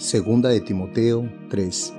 Segunda de Timoteo 3.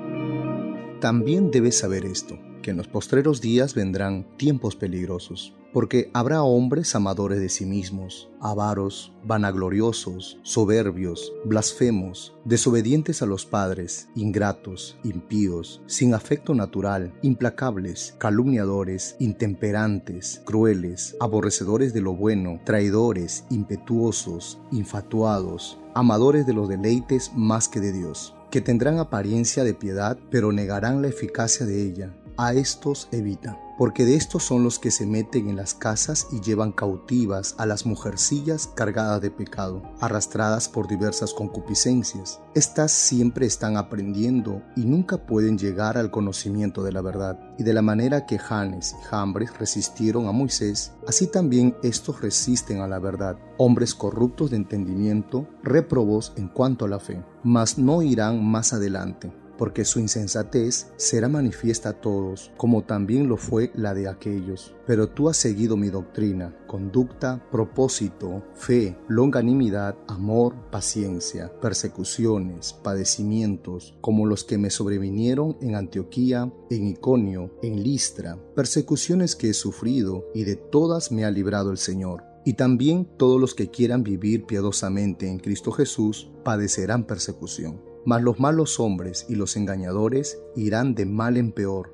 También debes saber esto, que en los postreros días vendrán tiempos peligrosos porque habrá hombres amadores de sí mismos, avaros, vanagloriosos, soberbios, blasfemos, desobedientes a los padres, ingratos, impíos, sin afecto natural, implacables, calumniadores, intemperantes, crueles, aborrecedores de lo bueno, traidores, impetuosos, infatuados, amadores de los deleites más que de Dios, que tendrán apariencia de piedad, pero negarán la eficacia de ella. A estos evita porque de estos son los que se meten en las casas y llevan cautivas a las mujercillas cargadas de pecado, arrastradas por diversas concupiscencias. Estas siempre están aprendiendo y nunca pueden llegar al conocimiento de la verdad. Y de la manera que Janes y Jambres resistieron a Moisés, así también estos resisten a la verdad. Hombres corruptos de entendimiento, réprobos en cuanto a la fe, mas no irán más adelante porque su insensatez será manifiesta a todos, como también lo fue la de aquellos. Pero tú has seguido mi doctrina, conducta, propósito, fe, longanimidad, amor, paciencia, persecuciones, padecimientos, como los que me sobrevinieron en Antioquía, en Iconio, en Listra, persecuciones que he sufrido, y de todas me ha librado el Señor. Y también todos los que quieran vivir piadosamente en Cristo Jesús padecerán persecución. Mas los malos hombres y los engañadores irán de mal en peor,